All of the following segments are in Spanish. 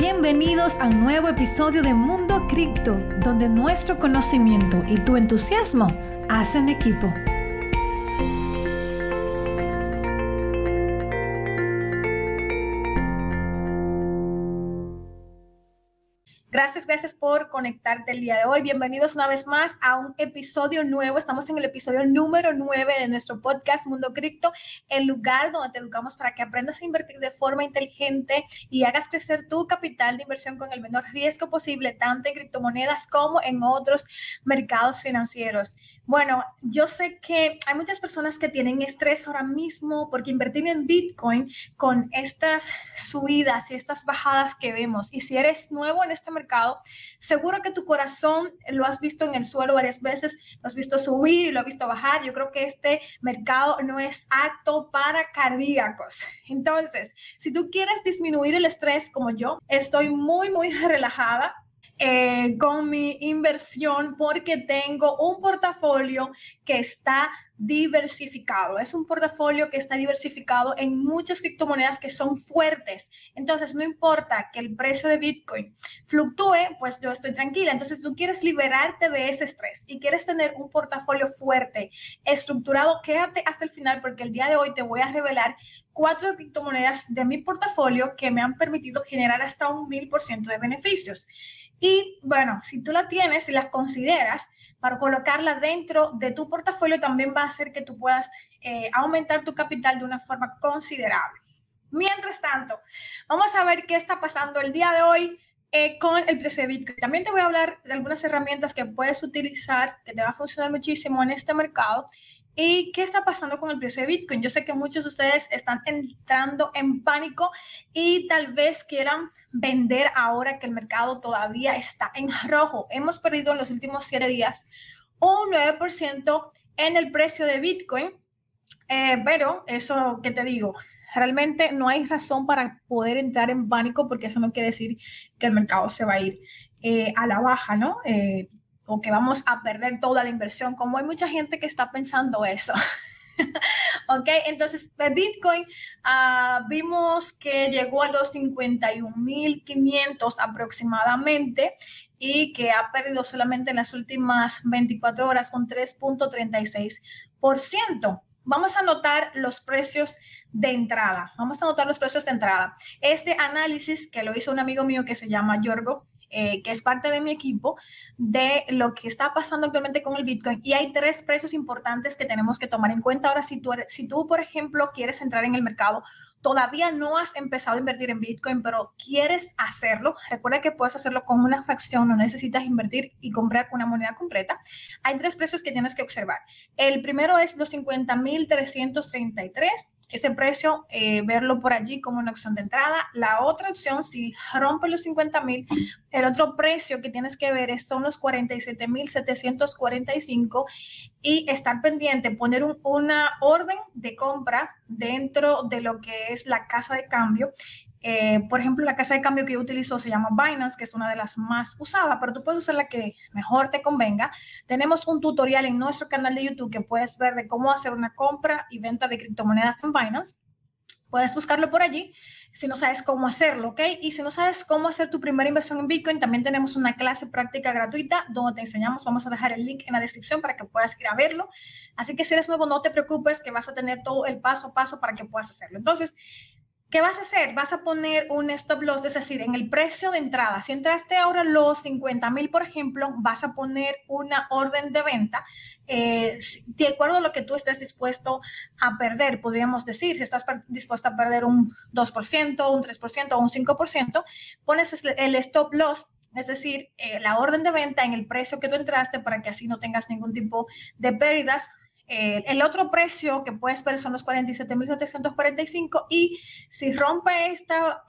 Bienvenidos a un nuevo episodio de Mundo Cripto, donde nuestro conocimiento y tu entusiasmo hacen equipo. Gracias, gracias por conectarte el día de hoy. Bienvenidos una vez más a un episodio nuevo. Estamos en el episodio número 9 de nuestro podcast Mundo Cripto, el lugar donde te educamos para que aprendas a invertir de forma inteligente y hagas crecer tu capital de inversión con el menor riesgo posible, tanto en criptomonedas como en otros mercados financieros. Bueno, yo sé que hay muchas personas que tienen estrés ahora mismo porque invertir en Bitcoin con estas subidas y estas bajadas que vemos. Y si eres nuevo en este mercado, seguro que tu corazón lo has visto en el suelo varias veces, lo has visto subir y lo has visto bajar. Yo creo que este mercado no es apto para cardíacos. Entonces, si tú quieres disminuir el estrés como yo, estoy muy, muy relajada eh, con mi inversión porque tengo un portafolio que está diversificado. Es un portafolio que está diversificado en muchas criptomonedas que son fuertes. Entonces, no importa que el precio de Bitcoin fluctúe, pues yo estoy tranquila. Entonces, tú quieres liberarte de ese estrés y quieres tener un portafolio fuerte, estructurado, quédate hasta el final porque el día de hoy te voy a revelar cuatro criptomonedas de mi portafolio que me han permitido generar hasta un mil por ciento de beneficios. Y bueno, si tú la tienes y la consideras para colocarla dentro de tu portafolio, también va a hacer que tú puedas eh, aumentar tu capital de una forma considerable. Mientras tanto, vamos a ver qué está pasando el día de hoy eh, con el precio de Bitcoin. También te voy a hablar de algunas herramientas que puedes utilizar, que te va a funcionar muchísimo en este mercado ¿Y qué está pasando con el precio de Bitcoin? Yo sé que muchos de ustedes están entrando en pánico y tal vez quieran vender ahora que el mercado todavía está en rojo. Hemos perdido en los últimos siete días un 9% en el precio de Bitcoin, eh, pero eso que te digo, realmente no hay razón para poder entrar en pánico porque eso no quiere decir que el mercado se va a ir eh, a la baja, ¿no? Eh, o que vamos a perder toda la inversión, como hay mucha gente que está pensando eso. ok, entonces Bitcoin uh, vimos que llegó a los 51.500 aproximadamente y que ha perdido solamente en las últimas 24 horas un 3.36%. Vamos a anotar los precios de entrada. Vamos a anotar los precios de entrada. Este análisis que lo hizo un amigo mío que se llama Yorgo, eh, que es parte de mi equipo, de lo que está pasando actualmente con el Bitcoin. Y hay tres precios importantes que tenemos que tomar en cuenta. Ahora, si tú, si tú, por ejemplo, quieres entrar en el mercado, todavía no has empezado a invertir en Bitcoin, pero quieres hacerlo, recuerda que puedes hacerlo con una fracción, no necesitas invertir y comprar una moneda completa. Hay tres precios que tienes que observar. El primero es los 50.333 ese precio, eh, verlo por allí como una opción de entrada. La otra opción, si rompe los 50 mil, el otro precio que tienes que ver son los 47 mil 745 y estar pendiente, poner una orden de compra dentro de lo que es la casa de cambio eh, por ejemplo, la casa de cambio que yo utilizo se llama Binance, que es una de las más usadas, pero tú puedes usar la que mejor te convenga. Tenemos un tutorial en nuestro canal de YouTube que puedes ver de cómo hacer una compra y venta de criptomonedas en Binance. Puedes buscarlo por allí si no sabes cómo hacerlo, ¿ok? Y si no sabes cómo hacer tu primera inversión en Bitcoin, también tenemos una clase práctica gratuita donde te enseñamos. Vamos a dejar el link en la descripción para que puedas ir a verlo. Así que si eres nuevo, no te preocupes que vas a tener todo el paso a paso para que puedas hacerlo. Entonces, ¿Qué vas a hacer? Vas a poner un stop loss, es decir, en el precio de entrada. Si entraste ahora los 50 mil, por ejemplo, vas a poner una orden de venta eh, de acuerdo a lo que tú estés dispuesto a perder, podríamos decir, si estás dispuesto a perder un 2%, un 3% o un 5%, pones el stop loss es decir, eh, la orden de venta en el precio que tú entraste para que así no tengas ningún tipo de pérdidas eh, el otro precio que puedes ver son los 47.745 y si rompe esta,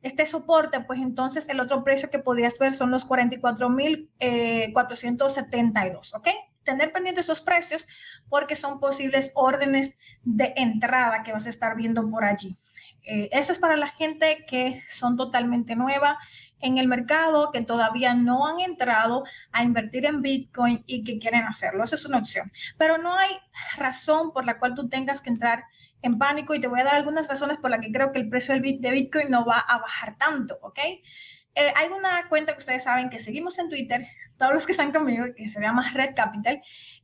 este soporte, pues entonces el otro precio que podrías ver son los 44.472, ¿ok? Tener pendientes esos precios porque son posibles órdenes de entrada que vas a estar viendo por allí. Eh, eso es para la gente que son totalmente nueva en el mercado que todavía no han entrado a invertir en Bitcoin y que quieren hacerlo. Esa es una opción. Pero no hay razón por la cual tú tengas que entrar en pánico y te voy a dar algunas razones por las que creo que el precio de Bitcoin no va a bajar tanto, ¿ok? Eh, hay una cuenta que ustedes saben que seguimos en Twitter, todos los que están conmigo, que se llama Red Capital.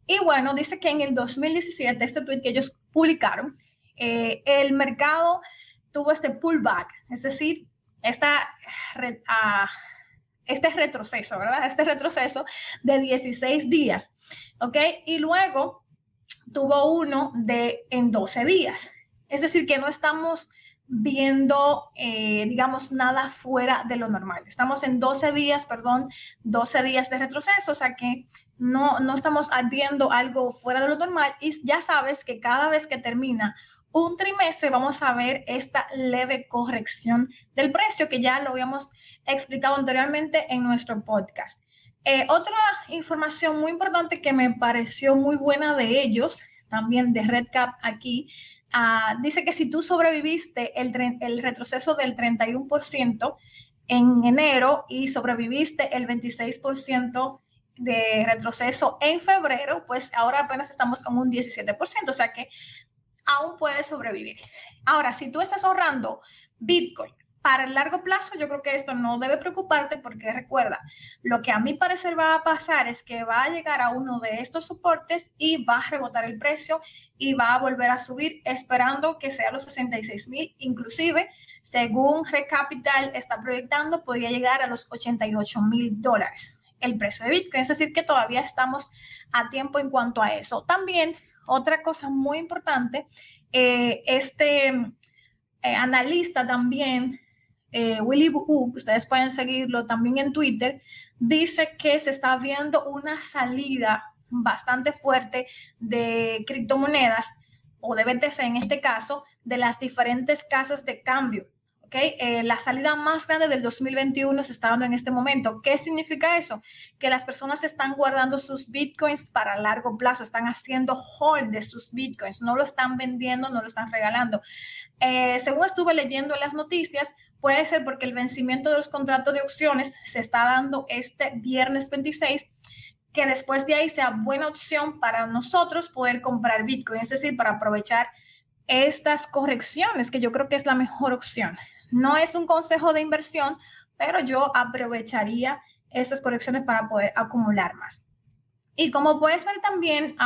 Y bueno, dice que en el 2017, este tweet que ellos publicaron, eh, el mercado tuvo este pullback, es decir, esta, uh, este retroceso, ¿verdad? Este retroceso de 16 días, ¿ok? Y luego tuvo uno de en 12 días. Es decir, que no estamos viendo, eh, digamos, nada fuera de lo normal. Estamos en 12 días, perdón, 12 días de retroceso, o sea que no, no estamos viendo algo fuera de lo normal y ya sabes que cada vez que termina un trimestre vamos a ver esta leve corrección del precio que ya lo habíamos explicado anteriormente en nuestro podcast. Eh, otra información muy importante que me pareció muy buena de ellos, también de RedCap aquí, Ah, dice que si tú sobreviviste el, el retroceso del 31% en enero y sobreviviste el 26% de retroceso en febrero, pues ahora apenas estamos con un 17%, o sea que aún puedes sobrevivir. Ahora, si tú estás ahorrando Bitcoin para el largo plazo, yo creo que esto no debe preocuparte porque recuerda, lo que a mi parecer va a pasar es que va a llegar a uno de estos soportes y va a rebotar el precio y va a volver a subir esperando que sea los 66 mil. Inclusive, según Recapital está proyectando, podría llegar a los 88 mil dólares el precio de Bitcoin. Es decir, que todavía estamos a tiempo en cuanto a eso. También, otra cosa muy importante, eh, este eh, analista también eh, Willy Wu, ustedes pueden seguirlo también en Twitter, dice que se está viendo una salida bastante fuerte de criptomonedas o de BTC en este caso, de las diferentes casas de cambio. ¿Okay? Eh, la salida más grande del 2021 se está dando en este momento. ¿Qué significa eso? Que las personas están guardando sus bitcoins para largo plazo, están haciendo hold de sus bitcoins, no lo están vendiendo, no lo están regalando. Eh, según estuve leyendo en las noticias, Puede ser porque el vencimiento de los contratos de opciones se está dando este viernes 26, que después de ahí sea buena opción para nosotros poder comprar Bitcoin, es decir, para aprovechar estas correcciones, que yo creo que es la mejor opción. No es un consejo de inversión, pero yo aprovecharía esas correcciones para poder acumular más. Y como puedes ver también,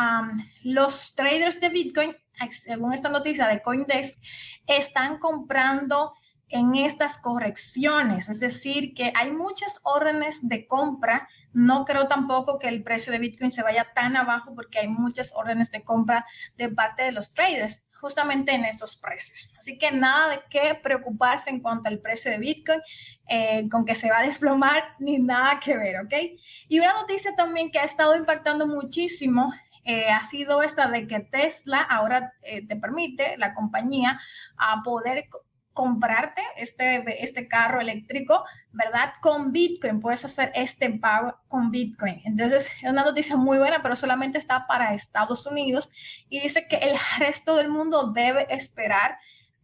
los traders de Bitcoin, según esta noticia de Coindesk, están comprando en estas correcciones, es decir, que hay muchas órdenes de compra. No creo tampoco que el precio de Bitcoin se vaya tan abajo porque hay muchas órdenes de compra de parte de los traders justamente en estos precios. Así que nada de qué preocuparse en cuanto al precio de Bitcoin, eh, con que se va a desplomar, ni nada que ver, ¿ok? Y una noticia también que ha estado impactando muchísimo eh, ha sido esta de que Tesla ahora eh, te permite, la compañía, a poder comprarte este, este carro eléctrico, ¿verdad? Con Bitcoin, puedes hacer este pago con Bitcoin. Entonces, es una noticia muy buena, pero solamente está para Estados Unidos y dice que el resto del mundo debe esperar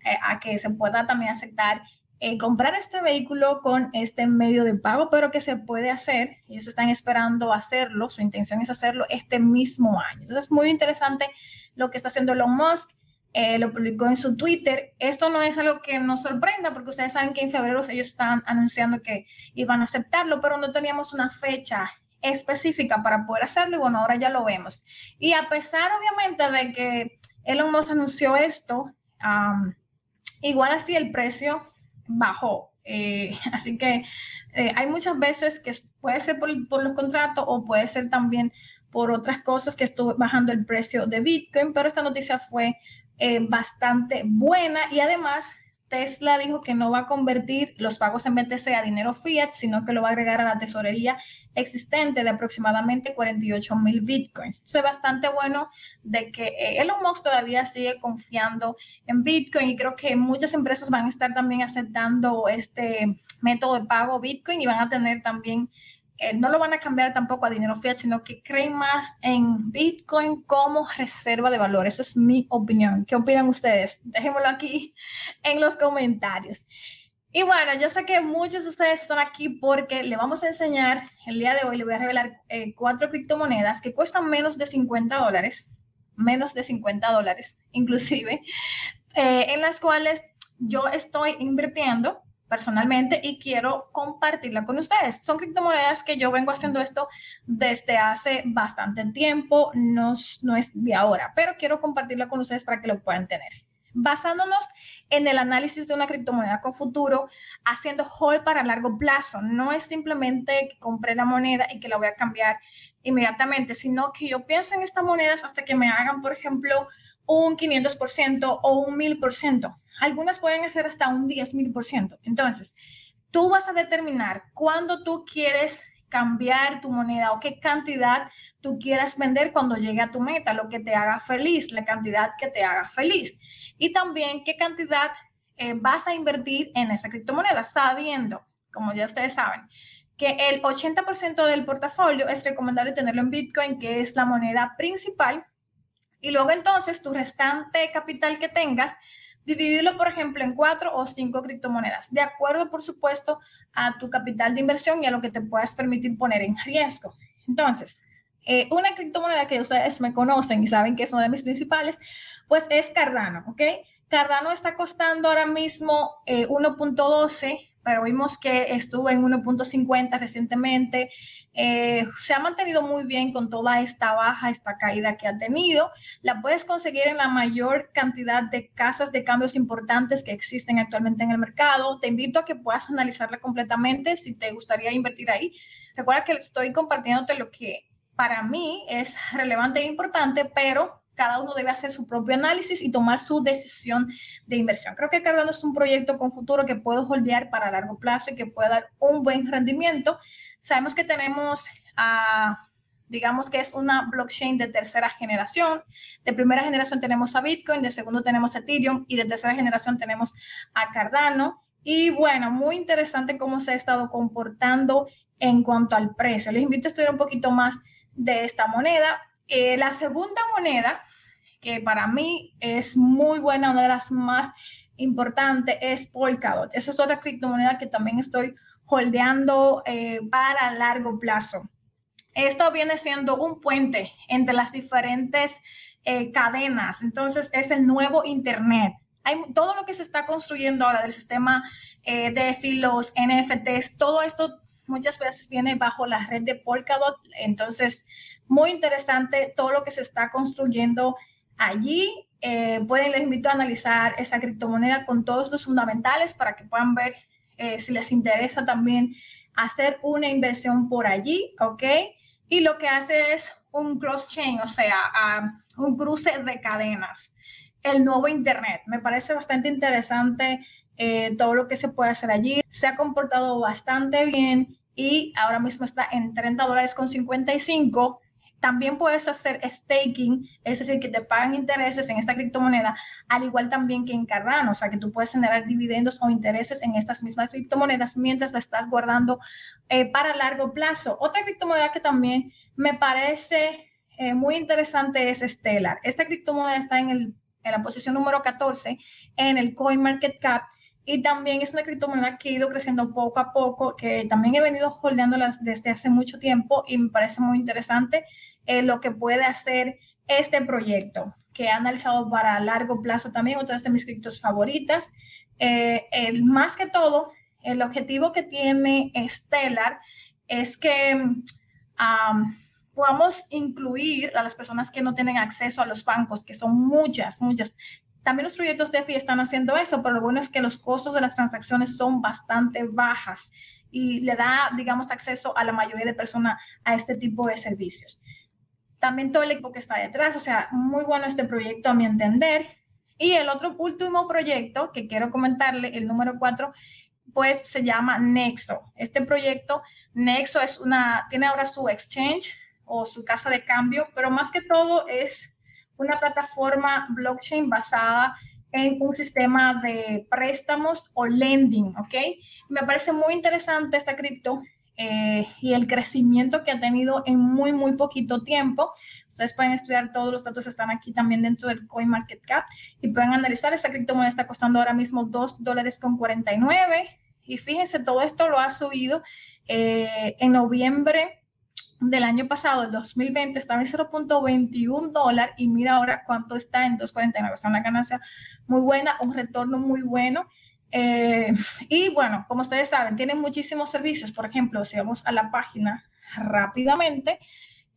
eh, a que se pueda también aceptar eh, comprar este vehículo con este medio de pago, pero que se puede hacer. Ellos están esperando hacerlo, su intención es hacerlo este mismo año. Entonces, es muy interesante lo que está haciendo Elon Musk eh, lo publicó en su Twitter. Esto no es algo que nos sorprenda porque ustedes saben que en febrero ellos están anunciando que iban a aceptarlo, pero no teníamos una fecha específica para poder hacerlo y bueno, ahora ya lo vemos. Y a pesar obviamente de que Elon Musk anunció esto, igual así el precio bajó. Eh, así que eh, hay muchas veces que puede ser por, por, los contratos o puede ser también por otras cosas que estuvo bajando el precio de Bitcoin, pero esta noticia fue eh, bastante buena y además Tesla dijo que no va a convertir los pagos en BTC a dinero fiat, sino que lo va a agregar a la tesorería existente de aproximadamente 48 mil bitcoins. es bastante bueno de que eh, Elon Musk todavía sigue confiando en Bitcoin y creo que muchas empresas van a estar también aceptando este método de pago Bitcoin y van a tener también eh, no lo van a cambiar tampoco a dinero fiat, sino que creen más en Bitcoin como reserva de valor. Eso es mi opinión. ¿Qué opinan ustedes? Déjenmelo aquí en los comentarios. Y bueno, yo sé que muchos de ustedes están aquí porque le vamos a enseñar, el día de hoy le voy a revelar eh, cuatro criptomonedas que cuestan menos de 50 dólares. menos de 50 dólares inclusive, eh, en las cuales yo estoy invirtiendo personalmente y quiero compartirla con ustedes. Son criptomonedas que yo vengo haciendo esto desde hace bastante tiempo, no, no es de ahora, pero quiero compartirla con ustedes para que lo puedan tener. Basándonos en el análisis de una criptomoneda con futuro, haciendo hold para largo plazo. No es simplemente que compré la moneda y que la voy a cambiar inmediatamente, sino que yo pienso en estas monedas hasta que me hagan, por ejemplo, un 500% o un 1000%. Algunas pueden hacer hasta un 10.000%. Entonces, tú vas a determinar cuándo tú quieres cambiar tu moneda o qué cantidad tú quieras vender cuando llegue a tu meta, lo que te haga feliz, la cantidad que te haga feliz. Y también qué cantidad eh, vas a invertir en esa criptomoneda, sabiendo, como ya ustedes saben, que el 80% del portafolio es recomendable tenerlo en Bitcoin, que es la moneda principal. Y luego entonces tu restante capital que tengas, dividirlo, por ejemplo, en cuatro o cinco criptomonedas, de acuerdo, por supuesto, a tu capital de inversión y a lo que te puedas permitir poner en riesgo. Entonces, eh, una criptomoneda que ustedes me conocen y saben que es una de mis principales, pues es Cardano, ¿ok? Cardano está costando ahora mismo 1.12 eh, pero vimos que estuvo en 1.50 recientemente. Eh, se ha mantenido muy bien con toda esta baja, esta caída que ha tenido. La puedes conseguir en la mayor cantidad de casas de cambios importantes que existen actualmente en el mercado. Te invito a que puedas analizarla completamente si te gustaría invertir ahí. Recuerda que estoy compartiéndote lo que para mí es relevante e importante, pero cada uno debe hacer su propio análisis y tomar su decisión de inversión. Creo que Cardano es un proyecto con futuro que puedo holdear para largo plazo y que puede dar un buen rendimiento. Sabemos que tenemos a... digamos que es una blockchain de tercera generación. De primera generación tenemos a Bitcoin, de segundo tenemos a Ethereum y de tercera generación tenemos a Cardano. Y bueno, muy interesante cómo se ha estado comportando en cuanto al precio. Les invito a estudiar un poquito más de esta moneda. Eh, la segunda moneda, que para mí es muy buena, una de las más importantes, es Polkadot. Esa es otra criptomoneda que también estoy holdeando eh, para largo plazo. Esto viene siendo un puente entre las diferentes eh, cadenas. Entonces, es el nuevo Internet. Hay todo lo que se está construyendo ahora del sistema de filos, NFTs, todo esto muchas veces viene bajo la red de Polkadot. Entonces, muy interesante todo lo que se está construyendo allí. Eh, pueden, les invito a analizar esa criptomoneda con todos los fundamentales para que puedan ver eh, si les interesa también hacer una inversión por allí, ¿ok? Y lo que hace es un cross-chain, o sea, un cruce de cadenas, el nuevo Internet. Me parece bastante interesante eh, todo lo que se puede hacer allí. Se ha comportado bastante bien y ahora mismo está en 30 dólares con 55. También puedes hacer staking, es decir, que te pagan intereses en esta criptomoneda, al igual también que en Cardano, o sea, que tú puedes generar dividendos o intereses en estas mismas criptomonedas mientras la estás guardando eh, para largo plazo. Otra criptomoneda que también me parece eh, muy interesante es Stellar. Esta criptomoneda está en, el, en la posición número 14 en el CoinMarketCap y también es una criptomoneda que ha ido creciendo poco a poco, que también he venido holdeándolas desde hace mucho tiempo y me parece muy interesante eh, lo que puede hacer este proyecto, que he analizado para largo plazo también, otras de mis criptos favoritas. Eh, el, más que todo, el objetivo que tiene Stellar es que podamos incluir a las personas que no tienen acceso a los bancos, que son muchas, muchas. También los proyectos DeFi están haciendo eso, pero lo bueno es que los costos de las transacciones son bastante bajas y le da, digamos, acceso a la mayoría de personas a este tipo de servicios. También todo el equipo que está detrás, o sea, muy bueno este proyecto a mi entender. Y el otro último proyecto que quiero comentarle, el número cuatro, pues se llama Nexo. Este proyecto, Nexo es una, tiene ahora su exchange o su casa de cambio, pero más que todo es una plataforma blockchain basada en un sistema de préstamos o lending, ¿ok? Me parece muy interesante esta cripto eh, y el crecimiento que ha tenido en muy, muy poquito tiempo. Ustedes pueden estudiar todos los datos, están aquí también dentro del CoinMarketCap y pueden analizar. Esta criptomoneda está costando ahora mismo 2 dólares con 49 y fíjense, todo esto lo ha subido eh, en noviembre del año pasado, el 2020, estaba en 0.21 dólar y mira ahora cuánto está en 2.49. O sea, una ganancia muy buena, un retorno muy bueno. Eh, y bueno, como ustedes saben, tienen muchísimos servicios. Por ejemplo, si vamos a la página rápidamente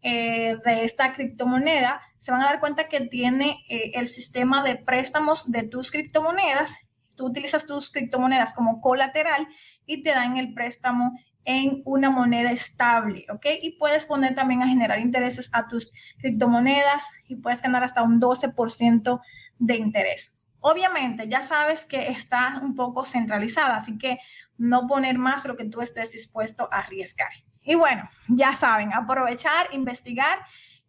eh, de esta criptomoneda, se van a dar cuenta que tiene eh, el sistema de préstamos de tus criptomonedas. Tú utilizas tus criptomonedas como colateral y te dan el préstamo en una moneda estable, ¿ok? Y puedes poner también a generar intereses a tus criptomonedas y puedes ganar hasta un 12% de interés. Obviamente, ya sabes que está un poco centralizada, así que no poner más lo que tú estés dispuesto a arriesgar. Y bueno, ya saben, aprovechar, investigar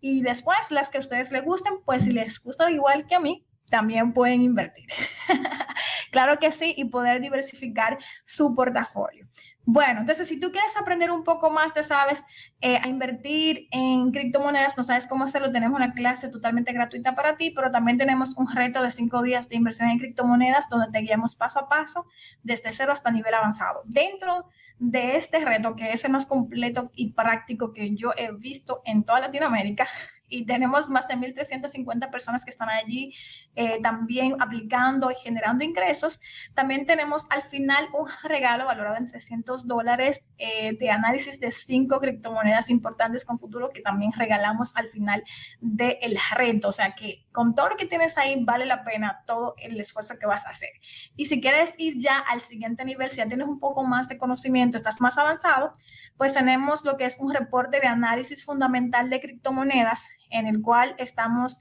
y después las que a ustedes les gusten, pues si les gusta igual que a mí, también pueden invertir. claro que sí, y poder diversificar su portafolio. Bueno, entonces si tú quieres aprender un poco más, te sabes, eh, a invertir en criptomonedas, no sabes cómo hacerlo, tenemos una clase totalmente gratuita para ti, pero también tenemos un reto de cinco días de inversión en criptomonedas donde te guiamos paso a paso desde cero hasta nivel avanzado. Dentro de este reto, que es el más completo y práctico que yo he visto en toda Latinoamérica, y tenemos más de 1.350 personas que están allí eh, también aplicando y generando ingresos. También tenemos al final un regalo valorado en 300 dólares eh, de análisis de cinco criptomonedas importantes con futuro que también regalamos al final del reto. O sea que con todo lo que tienes ahí vale la pena todo el esfuerzo que vas a hacer. Y si quieres ir ya al siguiente nivel, si ya tienes un poco más de conocimiento, estás más avanzado, pues tenemos lo que es un reporte de análisis fundamental de criptomonedas en el cual estamos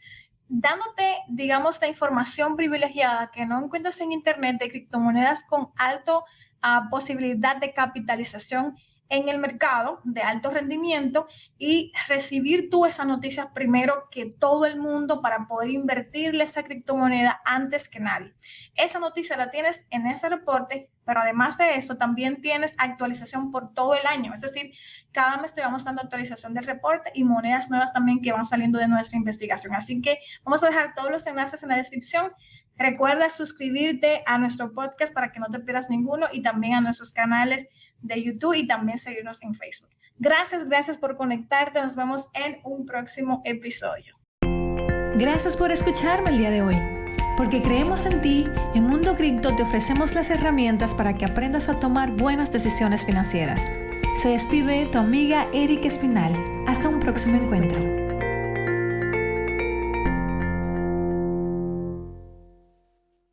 dándote, digamos, la información privilegiada que no encuentras en Internet de criptomonedas con alto ah, posibilidad de capitalización en el mercado de alto rendimiento y recibir tú esa noticia primero que todo el mundo para poder invertirle esa criptomoneda antes que nadie. Esa noticia la tienes en ese reporte, pero además de eso también tienes actualización por todo el año. Es decir, cada mes te vamos dando actualización del reporte y monedas nuevas también que van saliendo de nuestra investigación. Así que vamos a dejar todos los enlaces en la descripción. Recuerda suscribirte a nuestro podcast para que no te pierdas ninguno y también a nuestros canales de YouTube y también seguirnos en Facebook. Gracias, gracias por conectarte. Nos vemos en un próximo episodio. Gracias por escucharme el día de hoy. Porque creemos en ti, en Mundo Cripto te ofrecemos las herramientas para que aprendas a tomar buenas decisiones financieras. Se despide tu amiga Erika Espinal. Hasta un próximo encuentro.